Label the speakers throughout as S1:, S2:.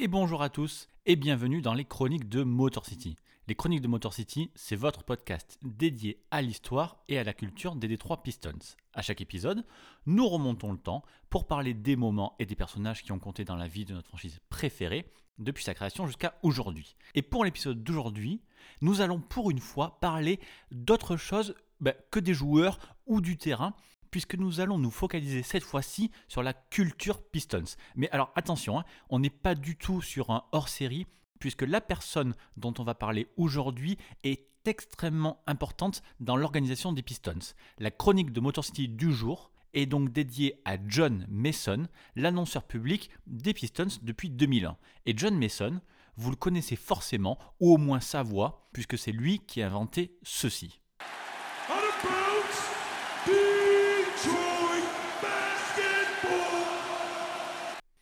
S1: et bonjour à tous et bienvenue dans les chroniques de Motor City. Les chroniques de Motor City, c'est votre podcast dédié à l'histoire et à la culture des Detroit Pistons. À chaque épisode, nous remontons le temps pour parler des moments et des personnages qui ont compté dans la vie de notre franchise préférée depuis sa création jusqu'à aujourd'hui. Et pour l'épisode d'aujourd'hui, nous allons pour une fois parler d'autre chose ben, que des joueurs ou du terrain puisque nous allons nous focaliser cette fois-ci sur la culture Pistons. Mais alors attention, hein, on n'est pas du tout sur un hors-série, puisque la personne dont on va parler aujourd'hui est extrêmement importante dans l'organisation des Pistons. La chronique de Motor City du jour est donc dédiée à John Mason, l'annonceur public des Pistons depuis 2001. Et John Mason, vous le connaissez forcément, ou au moins sa voix, puisque c'est lui qui a inventé ceci.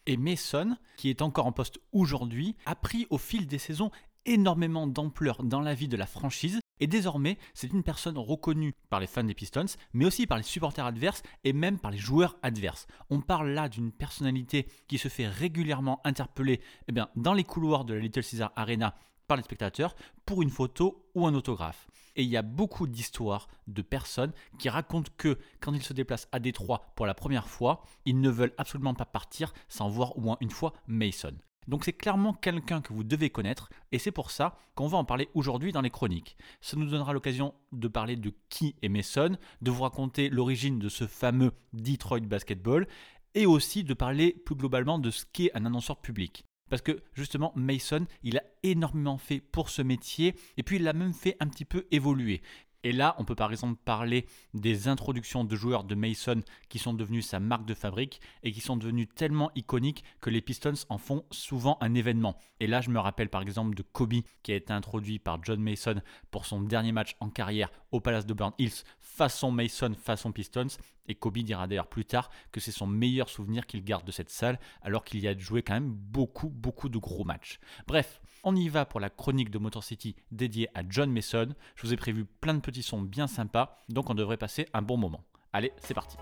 S1: Et Mason, qui est encore en poste aujourd'hui, a pris au fil des saisons énormément d'ampleur dans la vie de la franchise. Et désormais, c'est une personne reconnue par les fans des Pistons, mais aussi par les supporters adverses et même par les joueurs adverses. On parle là d'une personnalité qui se fait régulièrement interpeller eh bien, dans les couloirs de la Little Caesar Arena par les spectateurs pour une photo ou un autographe. Et il y a beaucoup d'histoires de personnes qui racontent que quand ils se déplacent à Détroit pour la première fois, ils ne veulent absolument pas partir sans voir au moins une fois Mason. Donc c'est clairement quelqu'un que vous devez connaître et c'est pour ça qu'on va en parler aujourd'hui dans les chroniques. Ça nous donnera l'occasion de parler de qui est Mason, de vous raconter l'origine de ce fameux Detroit Basketball et aussi de parler plus globalement de ce qu'est un annonceur public. Parce que justement, Mason, il a énormément fait pour ce métier et puis il l'a même fait un petit peu évoluer. Et là, on peut par exemple parler des introductions de joueurs de Mason qui sont devenus sa marque de fabrique et qui sont devenus tellement iconiques que les Pistons en font souvent un événement. Et là, je me rappelle par exemple de Kobe qui a été introduit par John Mason pour son dernier match en carrière au Palace de Burn Hills façon Mason, façon Pistons. Et Kobe dira d'ailleurs plus tard que c'est son meilleur souvenir qu'il garde de cette salle alors qu'il y a joué quand même beaucoup, beaucoup de gros matchs. Bref, on y va pour la chronique de Motor City dédiée à John Mason. Je vous ai prévu plein de petits sons bien sympas, donc on devrait passer un bon moment. Allez, c'est parti.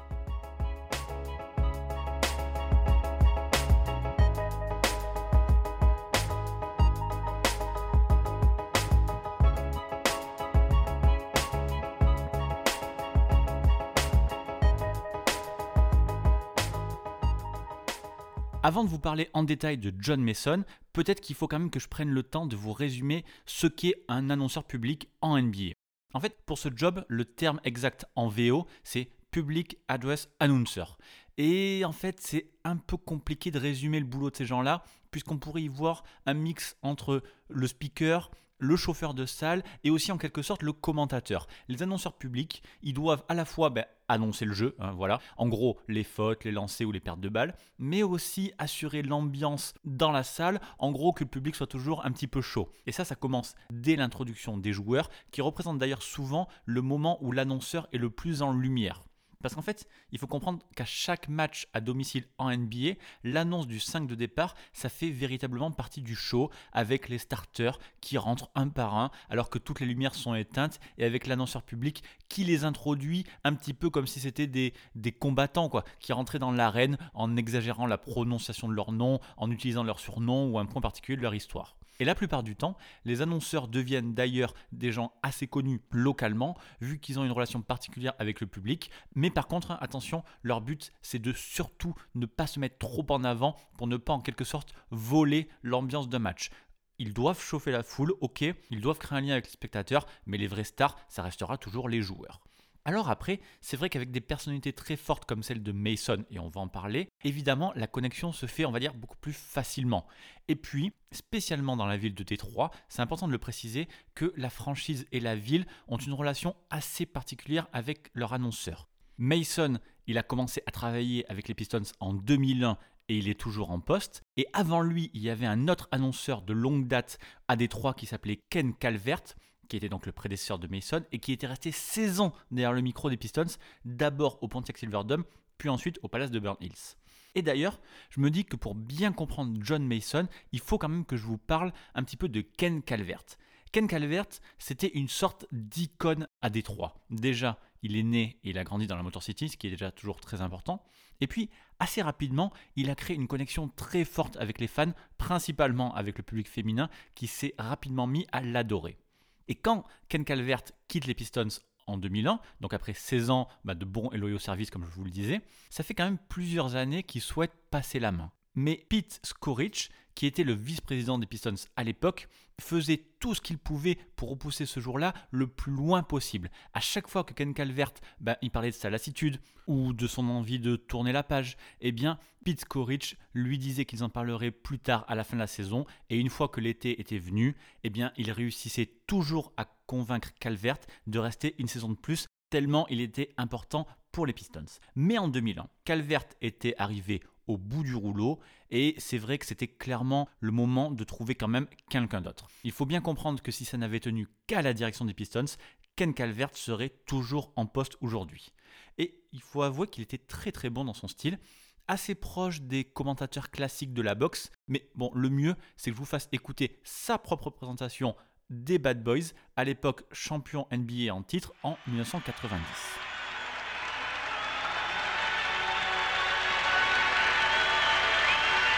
S1: Avant de vous parler en détail de John Mason, peut-être qu'il faut quand même que je prenne le temps de vous résumer ce qu'est un annonceur public en NBA. En fait, pour ce job, le terme exact en VO, c'est Public Address Announcer. Et en fait, c'est un peu compliqué de résumer le boulot de ces gens-là, puisqu'on pourrait y voir un mix entre le speaker, le chauffeur de salle et aussi en quelque sorte le commentateur. Les annonceurs publics, ils doivent à la fois ben, annoncer le jeu, hein, voilà, en gros les fautes, les lancers ou les pertes de balles, mais aussi assurer l'ambiance dans la salle, en gros que le public soit toujours un petit peu chaud. Et ça, ça commence dès l'introduction des joueurs, qui représente d'ailleurs souvent le moment où l'annonceur est le plus en lumière. Parce qu'en fait, il faut comprendre qu'à chaque match à domicile en NBA, l'annonce du 5 de départ, ça fait véritablement partie du show avec les starters qui rentrent un par un alors que toutes les lumières sont éteintes et avec l'annonceur public qui les introduit un petit peu comme si c'était des, combattants qui rentraient dans l'arène en exagérant la prononciation de leur nom, en utilisant leur surnom ou un point particulier de leur histoire. Et la plupart du temps, les annonceurs deviennent d'ailleurs des gens assez connus localement, vu qu'ils ont une relation particulière avec le public. Mais par contre, hein, attention, leur but, c'est de surtout ne pas se mettre trop en avant pour ne pas en quelque sorte voler l'ambiance d'un match. Ils doivent chauffer la foule, ok, ils doivent créer un lien avec les spectateurs, mais les vrais stars, ça restera toujours les joueurs. Alors après, c'est vrai qu'avec des personnalités très fortes comme celle de Mason, et on va en parler, évidemment la connexion se fait, on va dire, beaucoup plus facilement. Et puis, spécialement dans la ville de Détroit, c'est important de le préciser que la franchise et la ville ont une relation assez particulière avec leur annonceur. Mason, il a commencé à travailler avec les Pistons en 2001 et il est toujours en poste. Et avant lui, il y avait un autre annonceur de longue date à Détroit qui s'appelait Ken Calvert, qui était donc le prédécesseur de Mason et qui était resté 16 ans derrière le micro des Pistons, d'abord au Pontiac Silverdome, puis ensuite au Palace de Burn Hills. Et d'ailleurs, je me dis que pour bien comprendre John Mason, il faut quand même que je vous parle un petit peu de Ken Calvert. Ken Calvert, c'était une sorte d'icône à Détroit. Déjà, il est né et il a grandi dans la Motor City, ce qui est déjà toujours très important. Et puis, assez rapidement, il a créé une connexion très forte avec les fans, principalement avec le public féminin, qui s'est rapidement mis à l'adorer. Et quand Ken Calvert quitte les Pistons en 2001, donc après 16 ans bah, de bons et loyaux services comme je vous le disais, ça fait quand même plusieurs années qu'il souhaite passer la main. Mais Pete Skorich, qui était le vice-président des Pistons à l'époque, faisait tout ce qu'il pouvait pour repousser ce jour-là le plus loin possible. À chaque fois que Ken Calvert bah, il parlait de sa lassitude ou de son envie de tourner la page, eh bien Pete Skorich lui disait qu'ils en parleraient plus tard à la fin de la saison et une fois que l'été était venu, eh bien il réussissait toujours à convaincre Calvert de rester une saison de plus tellement il était important pour les Pistons. Mais en 2001, Calvert était arrivé au bout du rouleau et c'est vrai que c'était clairement le moment de trouver quand même quelqu'un d'autre. Il faut bien comprendre que si ça n'avait tenu qu'à la direction des Pistons, Ken Calvert serait toujours en poste aujourd'hui. Et il faut avouer qu'il était très très bon dans son style, assez proche des commentateurs classiques de la boxe, mais bon, le mieux c'est que je vous fasse écouter sa propre présentation des Bad Boys, à l'époque champion NBA en titre en 1990.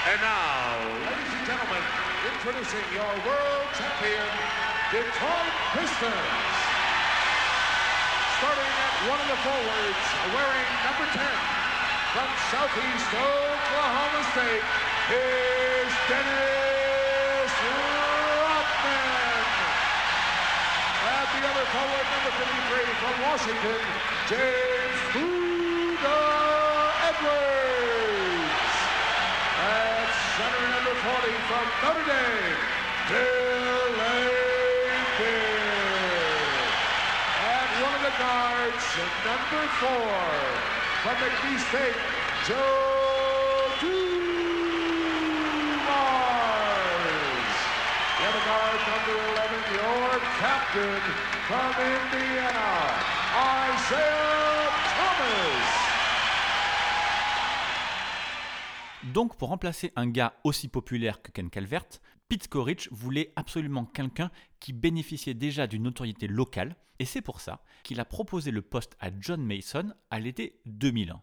S2: And now, ladies and gentlemen, introducing your world champion, Detroit Pistons. Starting at one of the forwards, wearing number 10, from Southeast Oklahoma State, is Dennis Rodman. At the other forward, number 53, from Washington, James Buda Edwards. 40 from Notre Dame, Dylan Beard. At one of the guards, number four from McNeese State, Joe Dumars. The other guard, number 11, your captain from Indiana, Isaiah Thomas.
S1: Donc, pour remplacer un gars aussi populaire que Ken Calvert, Pete Skorich voulait absolument quelqu'un qui bénéficiait déjà d'une notoriété locale, et c'est pour ça qu'il a proposé le poste à John Mason à l'été 2001.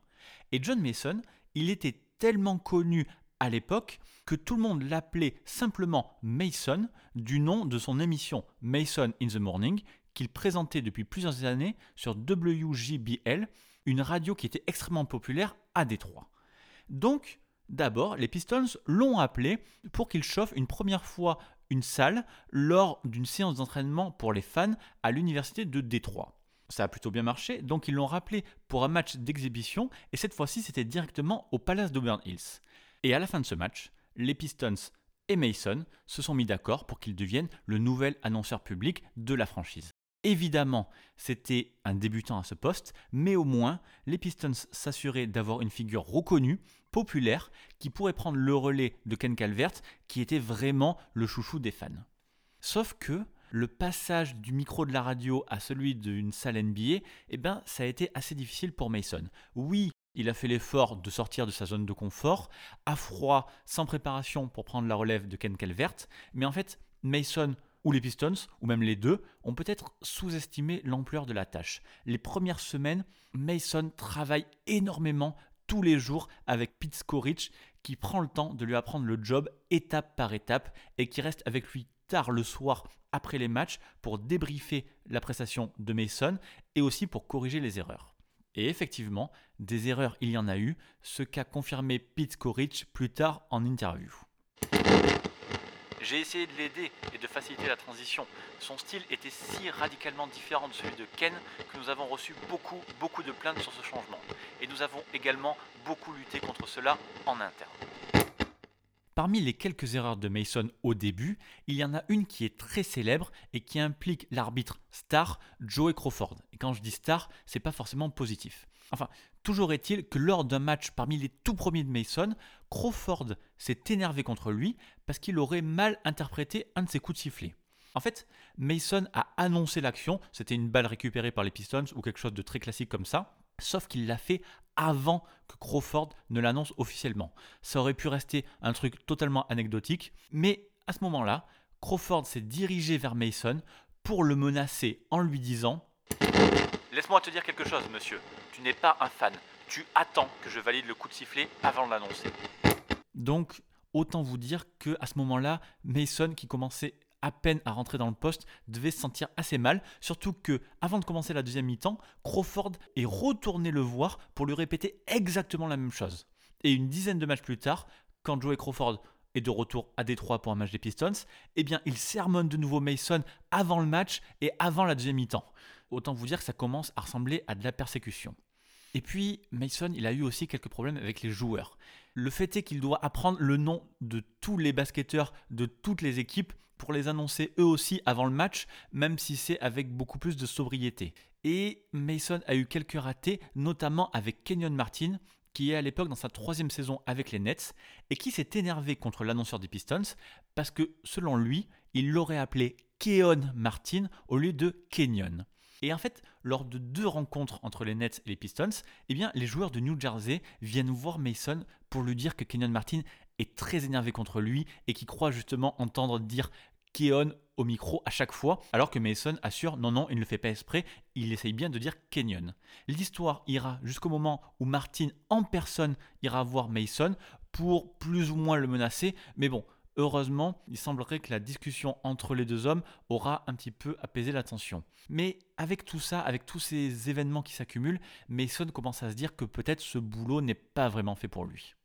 S1: Et John Mason, il était tellement connu à l'époque que tout le monde l'appelait simplement Mason du nom de son émission Mason in the Morning qu'il présentait depuis plusieurs années sur WJBL, une radio qui était extrêmement populaire à Détroit. Donc, D'abord, les Pistons l'ont appelé pour qu'il chauffe une première fois une salle lors d'une séance d'entraînement pour les fans à l'université de Détroit. Ça a plutôt bien marché, donc ils l'ont rappelé pour un match d'exhibition et cette fois-ci c'était directement au Palace d'Auburn Hills. Et à la fin de ce match, les Pistons et Mason se sont mis d'accord pour qu'il devienne le nouvel annonceur public de la franchise. Évidemment, c'était un débutant à ce poste, mais au moins, les Pistons s'assuraient d'avoir une figure reconnue, populaire, qui pourrait prendre le relais de Ken Calvert, qui était vraiment le chouchou des fans. Sauf que le passage du micro de la radio à celui d'une salle NBA, eh ben, ça a été assez difficile pour Mason. Oui, il a fait l'effort de sortir de sa zone de confort, à froid, sans préparation pour prendre la relève de Ken Calvert, mais en fait, Mason ou les Pistons, ou même les deux, ont peut-être sous-estimé l'ampleur de la tâche. Les premières semaines, Mason travaille énormément tous les jours avec Pete Skorich, qui prend le temps de lui apprendre le job étape par étape et qui reste avec lui tard le soir après les matchs pour débriefer la prestation de Mason et aussi pour corriger les erreurs. Et effectivement, des erreurs il y en a eu, ce qu'a confirmé Pete Skorich plus tard en interview. J'ai essayé de l'aider et de faciliter la transition. Son style était si radicalement différent de celui de Ken que nous avons reçu beaucoup, beaucoup de plaintes sur ce changement. Et nous avons également beaucoup lutté contre cela en interne. Parmi les quelques erreurs de Mason au début, il y en a une qui est très célèbre et qui implique l'arbitre star Joey Crawford. Et quand je dis star, c'est pas forcément positif. Enfin, toujours est-il que lors d'un match parmi les tout premiers de Mason, Crawford s'est énervé contre lui parce qu'il aurait mal interprété un de ses coups de sifflet. En fait, Mason a annoncé l'action, c'était une balle récupérée par les Pistons ou quelque chose de très classique comme ça, sauf qu'il l'a fait avant que Crawford ne l'annonce officiellement. Ça aurait pu rester un truc totalement anecdotique, mais à ce moment-là, Crawford s'est dirigé vers Mason pour le menacer en lui disant Laisse-moi te dire quelque chose, monsieur. Tu n'es pas un fan. Tu attends que je valide le coup de sifflet avant de l'annoncer. Donc, autant vous dire que à ce moment-là, Mason, qui commençait à peine à rentrer dans le poste, devait se sentir assez mal, surtout que avant de commencer la deuxième mi-temps, Crawford est retourné le voir pour lui répéter exactement la même chose. Et une dizaine de matchs plus tard, quand Joey Crawford est de retour à Détroit pour un match des Pistons, eh bien il sermonne de nouveau Mason avant le match et avant la deuxième mi-temps. Autant vous dire que ça commence à ressembler à de la persécution. Et puis, Mason, il a eu aussi quelques problèmes avec les joueurs. Le fait est qu'il doit apprendre le nom de tous les basketteurs de toutes les équipes pour les annoncer eux aussi avant le match, même si c'est avec beaucoup plus de sobriété. Et Mason a eu quelques ratés, notamment avec Kenyon Martin, qui est à l'époque dans sa troisième saison avec les Nets, et qui s'est énervé contre l'annonceur des Pistons, parce que selon lui, il l'aurait appelé Keon Martin au lieu de Kenyon. Et en fait, lors de deux rencontres entre les Nets et les Pistons, eh les joueurs de New Jersey viennent voir Mason pour lui dire que Kenyon Martin est très énervé contre lui et qui croit justement entendre dire Keon au micro à chaque fois, alors que Mason assure non, non, il ne le fait pas exprès, il essaye bien de dire Kenyon. L'histoire ira jusqu'au moment où Martin en personne ira voir Mason pour plus ou moins le menacer, mais bon, Heureusement, il semblerait que la discussion entre les deux hommes aura un petit peu apaisé la tension. Mais avec tout ça, avec tous ces événements qui s'accumulent, Mason commence à se dire que peut-être ce boulot n'est pas vraiment fait pour lui.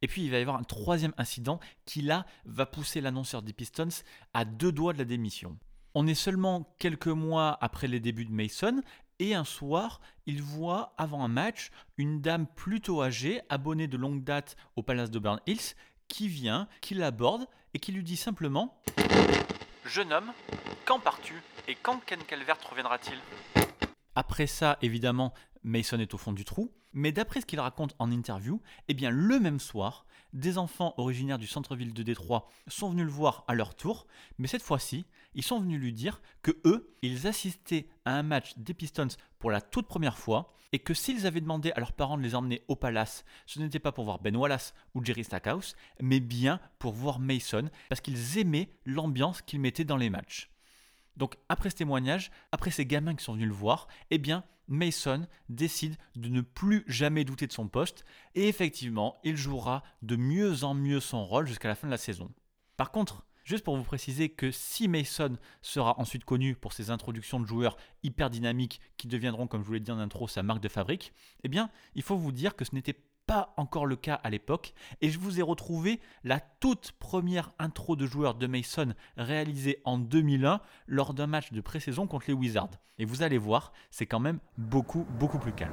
S1: Et puis il va y avoir un troisième incident qui là va pousser l'annonceur des Pistons à deux doigts de la démission. On est seulement quelques mois après les débuts de Mason et un soir, il voit avant un match une dame plutôt âgée, abonnée de longue date au Palace de Hills, qui vient, qui l'aborde et qui lui dit simplement Jeune homme, quand pars-tu et quand Ken Calvert reviendra-t-il Après ça, évidemment, Mason est au fond du trou, mais d'après ce qu'il raconte en interview, eh bien le même soir, des enfants originaires du centre-ville de Détroit sont venus le voir à leur tour, mais cette fois-ci, ils sont venus lui dire que eux, ils assistaient à un match des Pistons pour la toute première fois et que s'ils avaient demandé à leurs parents de les emmener au Palace, ce n'était pas pour voir Ben Wallace ou Jerry Stackhouse, mais bien pour voir Mason parce qu'ils aimaient l'ambiance qu'ils mettaient dans les matchs. Donc après ce témoignage, après ces gamins qui sont venus le voir, eh bien Mason décide de ne plus jamais douter de son poste et effectivement, il jouera de mieux en mieux son rôle jusqu'à la fin de la saison. Par contre, juste pour vous préciser que si Mason sera ensuite connu pour ses introductions de joueurs hyper dynamiques qui deviendront, comme je vous l'ai dit en intro, sa marque de fabrique, eh bien, il faut vous dire que ce n'était pas encore le cas à l'époque, et je vous ai retrouvé la toute première intro de joueur de Mason réalisée en 2001 lors d'un match de pré-saison contre les Wizards. Et vous allez voir, c'est quand même beaucoup, beaucoup plus calme.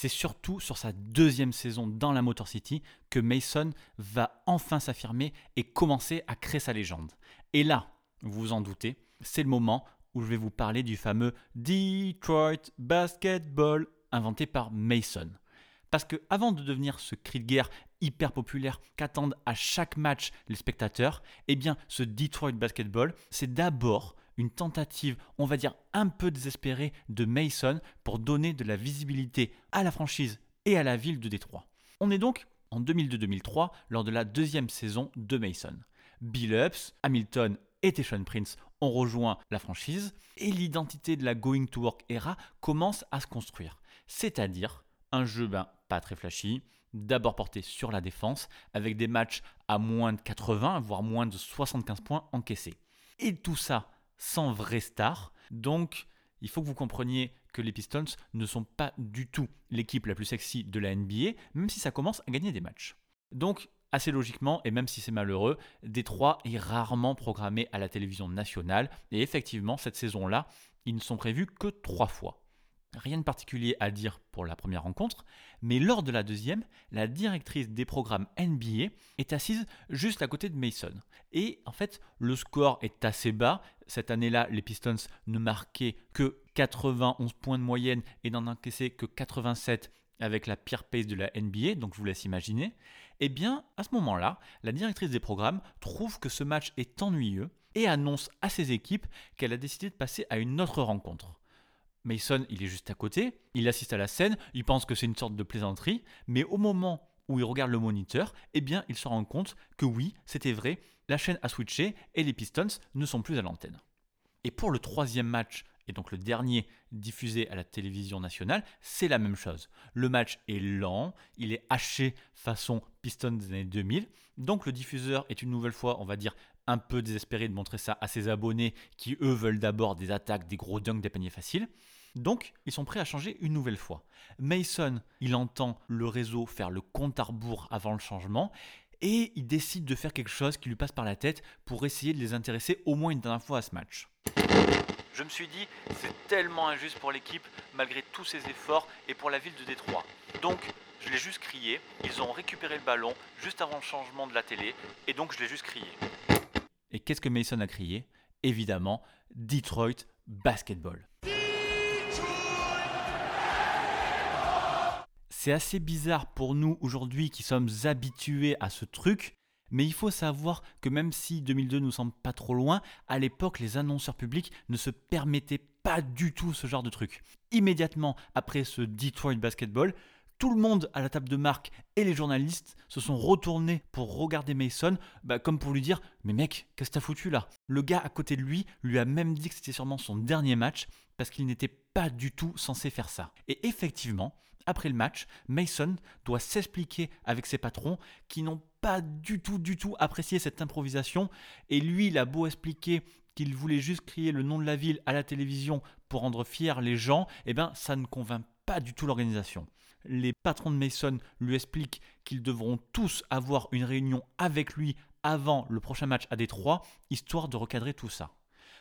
S1: c'est surtout sur sa deuxième saison dans la Motor City que Mason va enfin s'affirmer et commencer à créer sa légende. Et là, vous vous en doutez, c'est le moment où je vais vous parler du fameux Detroit Basketball inventé par Mason. Parce que avant de devenir ce cri de guerre hyper populaire qu'attendent à chaque match les spectateurs, eh bien ce Detroit Basketball, c'est d'abord une tentative, on va dire un peu désespérée de Mason pour donner de la visibilité à la franchise et à la ville de Détroit. On est donc en 2002-2003 lors de la deuxième saison de Mason. Bill Ups, Hamilton et Teshon Prince ont rejoint la franchise et l'identité de la Going to Work era commence à se construire. C'est-à-dire un jeu ben, pas très flashy, d'abord porté sur la défense, avec des matchs à moins de 80, voire moins de 75 points encaissés. Et tout ça sans vraie star. Donc, il faut que vous compreniez que les Pistons ne sont pas du tout l'équipe la plus sexy de la NBA, même si ça commence à gagner des matchs. Donc, assez logiquement, et même si c'est malheureux, Détroit est rarement programmé à la télévision nationale, et effectivement, cette saison-là, ils ne sont prévus que trois fois. Rien de particulier à dire pour la première rencontre, mais lors de la deuxième, la directrice des programmes NBA est assise juste à côté de Mason. Et en fait, le score est assez bas. Cette année-là, les Pistons ne marquaient que 91 points de moyenne et n'en encaissaient que 87 avec la pire pace de la NBA, donc je vous laisse imaginer. Eh bien, à ce moment-là, la directrice des programmes trouve que ce match est ennuyeux et annonce à ses équipes qu'elle a décidé de passer à une autre rencontre. Mason, il est juste à côté, il assiste à la scène, il pense que c'est une sorte de plaisanterie, mais au moment où il regarde le moniteur, eh bien, il se rend compte que oui, c'était vrai, la chaîne a switché et les Pistons ne sont plus à l'antenne. Et pour le troisième match, et donc le dernier diffusé à la télévision nationale, c'est la même chose. Le match est lent, il est haché façon Pistons des années 2000, donc le diffuseur est une nouvelle fois, on va dire, un peu désespéré de montrer ça à ses abonnés qui, eux, veulent d'abord des attaques, des gros dunks, des paniers faciles. Donc, ils sont prêts à changer une nouvelle fois. Mason, il entend le réseau faire le compte à rebours avant le changement et il décide de faire quelque chose qui lui passe par la tête pour essayer de les intéresser au moins une dernière fois à ce match. Je me suis dit, c'est tellement injuste pour l'équipe malgré tous ses efforts et pour la ville de Détroit. Donc, je l'ai juste crié, ils ont récupéré le ballon juste avant le changement de la télé et donc je l'ai juste crié. Et qu'est-ce que Mason a crié? Évidemment, Detroit Basketball. C'est assez bizarre pour nous aujourd'hui qui sommes habitués à ce truc, mais il faut savoir que même si 2002 nous semble pas trop loin, à l'époque les annonceurs publics ne se permettaient pas du tout ce genre de truc. Immédiatement après ce Detroit Basketball, tout le monde à la table de marque et les journalistes se sont retournés pour regarder Mason, bah, comme pour lui dire Mais mec, qu'est-ce que t'as foutu là? Le gars à côté de lui lui a même dit que c'était sûrement son dernier match parce qu'il n'était pas du tout censé faire ça. Et effectivement, après le match, Mason doit s'expliquer avec ses patrons qui n'ont pas du tout, du tout apprécié cette improvisation. Et lui, il a beau expliquer qu'il voulait juste crier le nom de la ville à la télévision pour rendre fiers les gens, eh bien, ça ne convainc pas du tout l'organisation les patrons de Mason lui expliquent qu'ils devront tous avoir une réunion avec lui avant le prochain match à Détroit, histoire de recadrer tout ça.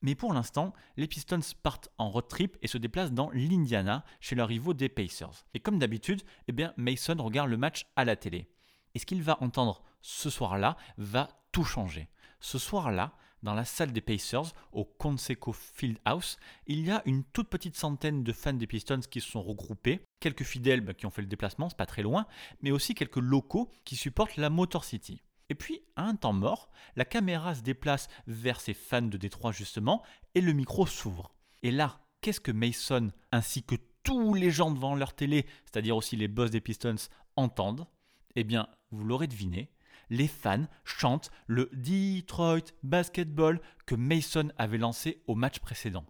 S1: Mais pour l'instant, les Pistons partent en road trip et se déplacent dans l'Indiana chez leurs rivaux des Pacers. Et comme d'habitude, eh bien Mason regarde le match à la télé. Et ce qu'il va entendre ce soir-là va tout changer. Ce soir-là, dans la salle des Pacers, au Conseco Fieldhouse, il y a une toute petite centaine de fans des Pistons qui se sont regroupés, quelques fidèles bah, qui ont fait le déplacement, c'est pas très loin, mais aussi quelques locaux qui supportent la Motor City. Et puis, à un temps mort, la caméra se déplace vers ces fans de Détroit justement, et le micro s'ouvre. Et là, qu'est-ce que Mason ainsi que tous les gens devant leur télé, c'est-à-dire aussi les boss des Pistons, entendent? Eh bien, vous l'aurez deviné, les fans chantent le Detroit Basketball que Mason avait lancé au match précédent.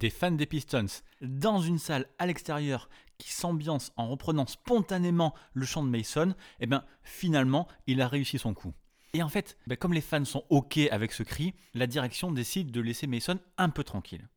S1: Des fans des Pistons dans une salle à l'extérieur qui s'ambiance en reprenant spontanément le chant de Mason, eh bien finalement il a réussi son coup. Et en fait, ben, comme les fans sont OK avec ce cri, la direction décide de laisser Mason un peu tranquille.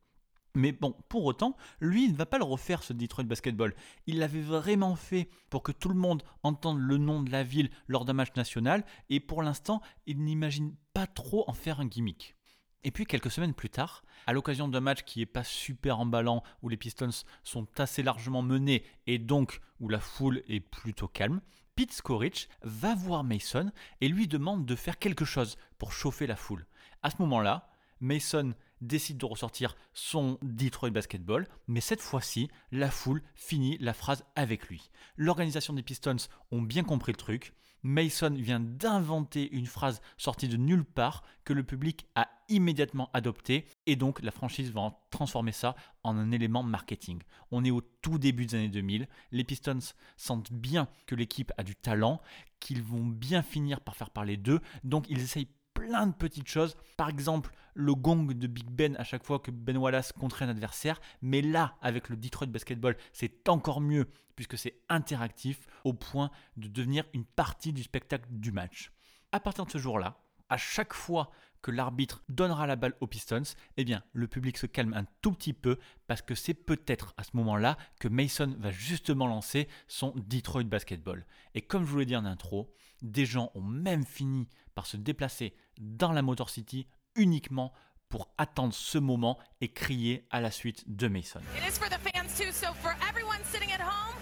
S1: Mais bon, pour autant, lui, il ne va pas le refaire, ce Detroit Basketball. Il l'avait vraiment fait pour que tout le monde entende le nom de la ville lors d'un match national, et pour l'instant, il n'imagine pas trop en faire un gimmick. Et puis quelques semaines plus tard, à l'occasion d'un match qui n'est pas super emballant, où les Pistons sont assez largement menés et donc où la foule est plutôt calme, Pete Skorich va voir Mason et lui demande de faire quelque chose pour chauffer la foule. À ce moment-là, Mason décide de ressortir son Detroit Basketball, mais cette fois-ci, la foule finit la phrase avec lui. L'organisation des Pistons ont bien compris le truc. Mason vient d'inventer une phrase sortie de nulle part que le public a immédiatement adoptée et donc la franchise va transformer ça en un élément marketing. On est au tout début des années 2000, les Pistons sentent bien que l'équipe a du talent, qu'ils vont bien finir par faire parler d'eux, donc ils essayent plein de petites choses. Par exemple, le gong de Big Ben à chaque fois que Ben Wallace contrait un adversaire. Mais là, avec le Detroit Basketball, c'est encore mieux puisque c'est interactif au point de devenir une partie du spectacle du match. À partir de ce jour-là, à chaque fois que l'arbitre donnera la balle aux Pistons, eh bien, le public se calme un tout petit peu parce que c'est peut-être à ce moment-là que Mason va justement lancer son Detroit Basketball. Et comme je vous l'ai dit en intro, des gens ont même fini par se déplacer dans la Motor City uniquement pour attendre ce moment et crier à la suite de Mason.
S3: It is for the fans too, so for everyone sitting at home,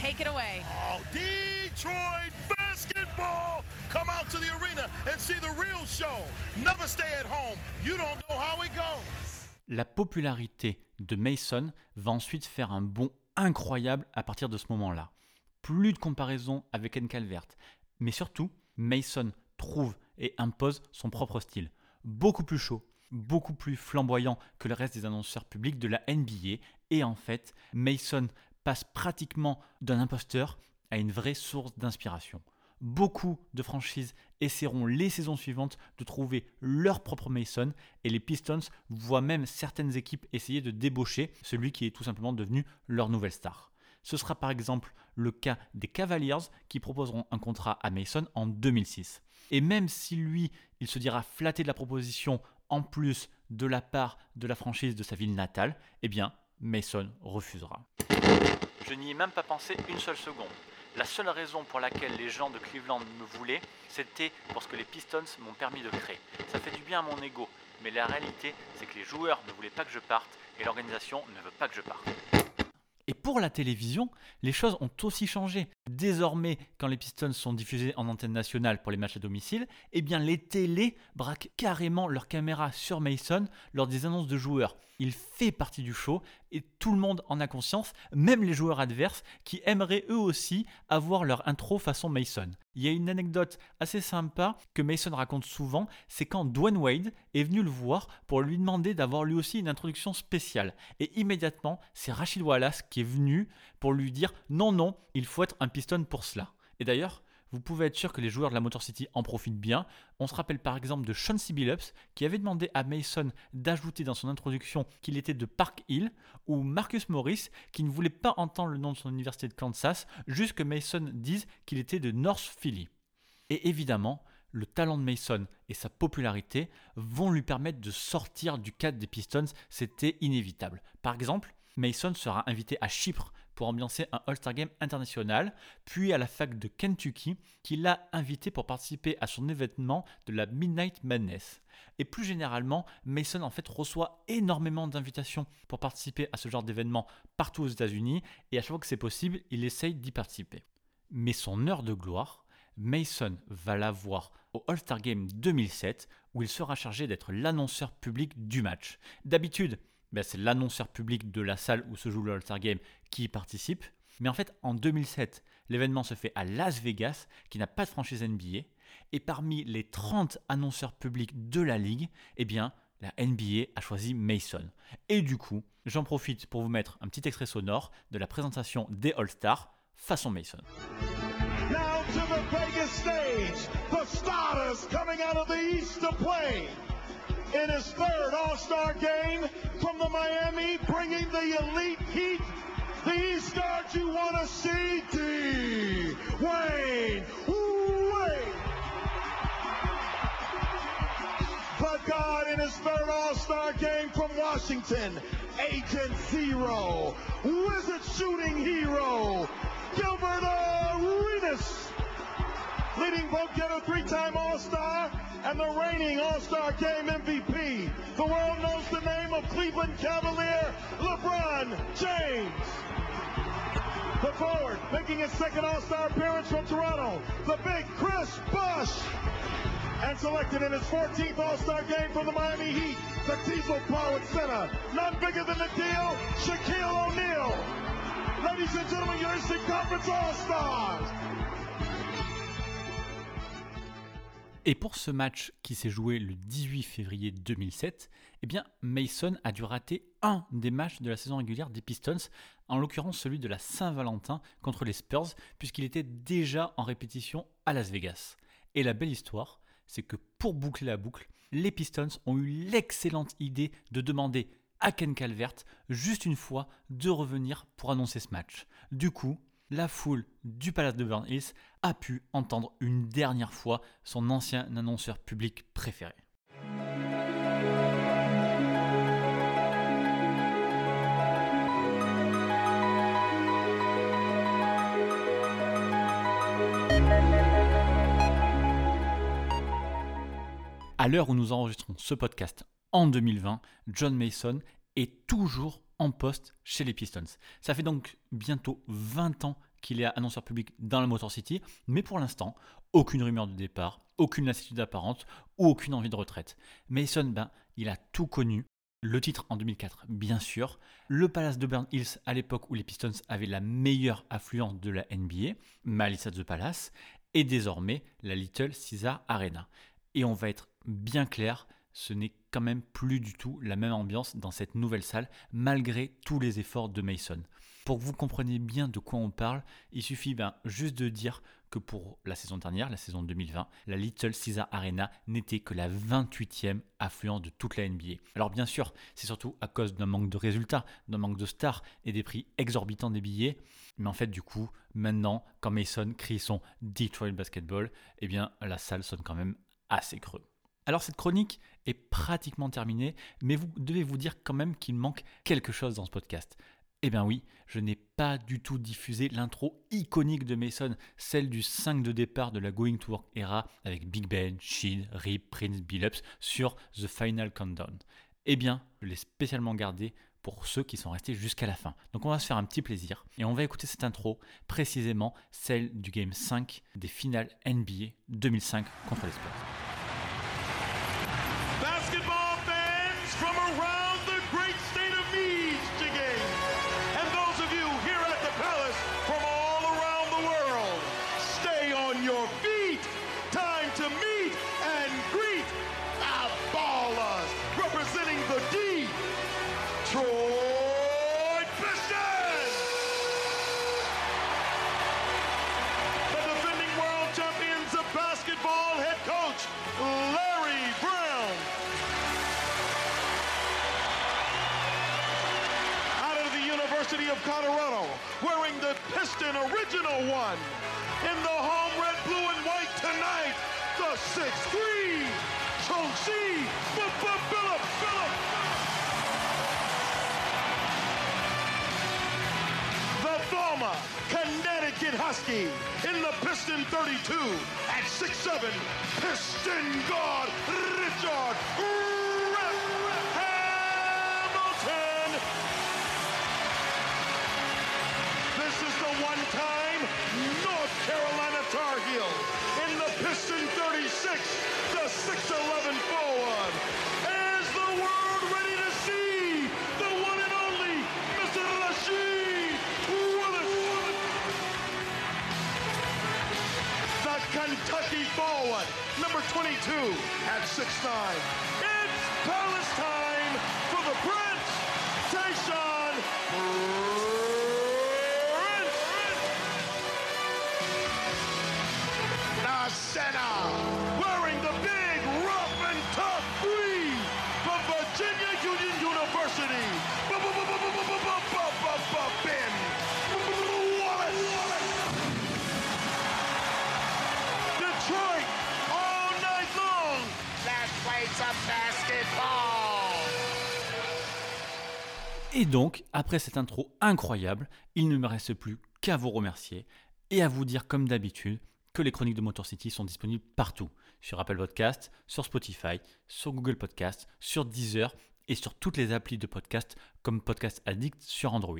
S3: take it away.
S2: Oh, Detroit basketball! Come out to the arena and see the real show. Never stay at home. You don't know how it goes.
S1: La popularité de Mason va ensuite faire un bond incroyable à partir de ce moment-là. Plus de comparaison avec Ken Calvert, mais surtout, Mason trouve et impose son propre style. Beaucoup plus chaud, beaucoup plus flamboyant que le reste des annonceurs publics de la NBA. Et en fait, Mason passe pratiquement d'un imposteur à une vraie source d'inspiration. Beaucoup de franchises essaieront les saisons suivantes de trouver leur propre Mason et les Pistons voient même certaines équipes essayer de débaucher celui qui est tout simplement devenu leur nouvelle star. Ce sera par exemple le cas des Cavaliers qui proposeront un contrat à Mason en 2006. Et même si lui, il se dira flatté de la proposition en plus de la part de la franchise de sa ville natale, eh bien, Mason refusera. Je n'y ai même pas pensé une seule seconde. La seule raison pour laquelle les gens de Cleveland me voulaient, c'était parce que les Pistons m'ont permis de créer. Ça fait du bien à mon ego, mais la réalité, c'est que les joueurs ne voulaient pas que je parte et l'organisation ne veut pas que je parte. Et pour la télévision, les choses ont aussi changé. Désormais, quand les Pistons sont diffusés en antenne nationale pour les matchs à domicile, eh bien les télés braquent carrément leur caméra sur Mason lors des annonces de joueurs. Il fait partie du show et tout le monde en a conscience, même les joueurs adverses qui aimeraient eux aussi avoir leur intro façon Mason. Il y a une anecdote assez sympa que Mason raconte souvent, c'est quand Dwayne Wade est venu le voir pour lui demander d'avoir lui aussi une introduction spéciale. Et immédiatement, c'est Rachid Wallace qui est venu pour lui dire non, non, il faut être un piston pour cela. Et d'ailleurs, vous pouvez être sûr que les joueurs de la Motor City en profitent bien. On se rappelle par exemple de Sean C. Billups qui avait demandé à Mason d'ajouter dans son introduction qu'il était de Park Hill, ou Marcus Morris qui ne voulait pas entendre le nom de son université de Kansas, juste que Mason dise qu'il était de North Philly. Et évidemment, le talent de Mason et sa popularité vont lui permettre de sortir du cadre des Pistons, c'était inévitable. Par exemple, Mason sera invité à Chypre pour ambiancer un All-Star Game international, puis à la fac de Kentucky, qui l'a invité pour participer à son événement de la Midnight Madness. Et plus généralement, Mason en fait reçoit énormément d'invitations pour participer à ce genre d'événement partout aux États-Unis, et à chaque fois que c'est possible, il essaye d'y participer. Mais son heure de gloire, Mason va l'avoir au All-Star Game 2007, où il sera chargé d'être l'annonceur public du match. D'habitude, ben, c'est l'annonceur public de la salle où se joue le All-Star Game qui y participe. Mais en fait, en 2007, l'événement se fait à Las Vegas, qui n'a pas de franchise NBA. Et parmi les 30 annonceurs publics de la ligue, eh bien, la NBA a choisi Mason. Et du coup, j'en profite pour vous mettre un petit extrait sonore de la présentation des All-Stars façon Mason.
S2: Now to the Vegas stage, the starters coming out of the East to play. In his third All-Star game from the Miami, bringing the elite heat, the East guard you want to see, D. Wayne Wade. The guard in his third All-Star game from Washington, Agent Zero, Wizard shooting hero, Gilbert Arenas leading vote getter, three-time All-Star, and the reigning All-Star Game MVP. The world knows the name of Cleveland Cavalier, LeBron James. The forward, making his second All-Star appearance from Toronto, the big Chris Bush. and selected in his 14th All-Star game from the Miami Heat, the Diesel Powered Center. None bigger than the deal, Shaquille O'Neal. Ladies and gentlemen, your Eastern Conference All-Stars.
S1: Et pour ce match qui s'est joué le 18 février 2007, eh Mason a dû rater un des matchs de la saison régulière des Pistons, en l'occurrence celui de la Saint-Valentin contre les Spurs, puisqu'il était déjà en répétition à Las Vegas. Et la belle histoire, c'est que pour boucler la boucle, les Pistons ont eu l'excellente idée de demander à Ken Calvert juste une fois de revenir pour annoncer ce match. Du coup, la foule du Palace de Burn a pu entendre une dernière fois son ancien annonceur public préféré. À l'heure où nous enregistrons ce podcast en 2020, John Mason est toujours en poste chez les Pistons. Ça fait donc bientôt 20 ans qu'il est annonceur public dans la Motor City, mais pour l'instant, aucune rumeur de départ, aucune lassitude apparente ou aucune envie de retraite. Mason, ben, il a tout connu. Le titre en 2004, bien sûr. Le Palace de Burn Hills, à l'époque où les Pistons avaient la meilleure affluence de la NBA, Malice at the Palace, et désormais la Little Caesar Arena. Et on va être bien clair, ce n'est quand même plus du tout la même ambiance dans cette nouvelle salle, malgré tous les efforts de Mason. Pour que vous compreniez bien de quoi on parle, il suffit ben, juste de dire que pour la saison dernière, la saison 2020, la Little Caesar Arena n'était que la 28e affluence de toute la NBA. Alors bien sûr, c'est surtout à cause d'un manque de résultats, d'un manque de stars et des prix exorbitants des billets. Mais en fait, du coup, maintenant, quand Mason crie son Detroit Basketball, eh bien, la salle sonne quand même assez creux. Alors cette chronique est pratiquement terminée, mais vous devez vous dire quand même qu'il manque quelque chose dans ce podcast. Eh bien oui, je n'ai pas du tout diffusé l'intro iconique de Mason, celle du 5 de départ de la Going to Work era avec Big Ben, Sheen, Rip, Prince, Billups sur The Final Countdown. Eh bien, je l'ai spécialement gardé pour ceux qui sont restés jusqu'à la fin. Donc on va se faire un petit plaisir et on va écouter cette intro, précisément celle du Game 5 des finales NBA 2005 contre les Spurs.
S2: To meet and greet our ballers representing the Detroit Pistons. The defending world champions of basketball head coach Larry Brown. Out of the University of Colorado, wearing the Piston Original One. In the 6, 3, Chong-Chi Phillip Phillip. The former Connecticut Husky in the Piston 32 at 6'7", Piston guard Richard the 6'11 forward. Is the world ready to see the one and only Mr. Rasheed Willis? The Kentucky forward, number 22 at 6'9. It's Palace Ben.
S1: Et donc, après cette intro incroyable, il ne me reste plus qu'à vous remercier et à vous dire comme d'habitude que les chroniques de Motor City sont disponibles partout, sur Apple Podcast, sur Spotify, sur Google Podcast, sur Deezer et sur toutes les applis de podcast comme Podcast Addict sur Android.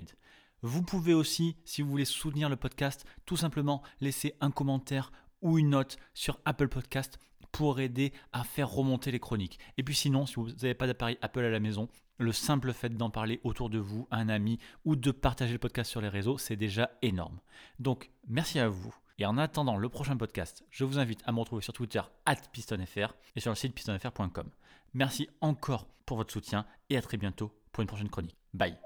S1: Vous pouvez aussi, si vous voulez soutenir le podcast, tout simplement laisser un commentaire ou une note sur Apple Podcast pour aider à faire remonter les chroniques. Et puis sinon, si vous n'avez pas d'appareil Apple à la maison, le simple fait d'en parler autour de vous, à un ami, ou de partager le podcast sur les réseaux, c'est déjà énorme. Donc, merci à vous. Et en attendant le prochain podcast, je vous invite à me retrouver sur Twitter pistonfr et sur le site pistonfr.com. Merci encore pour votre soutien et à très bientôt pour une prochaine chronique. Bye.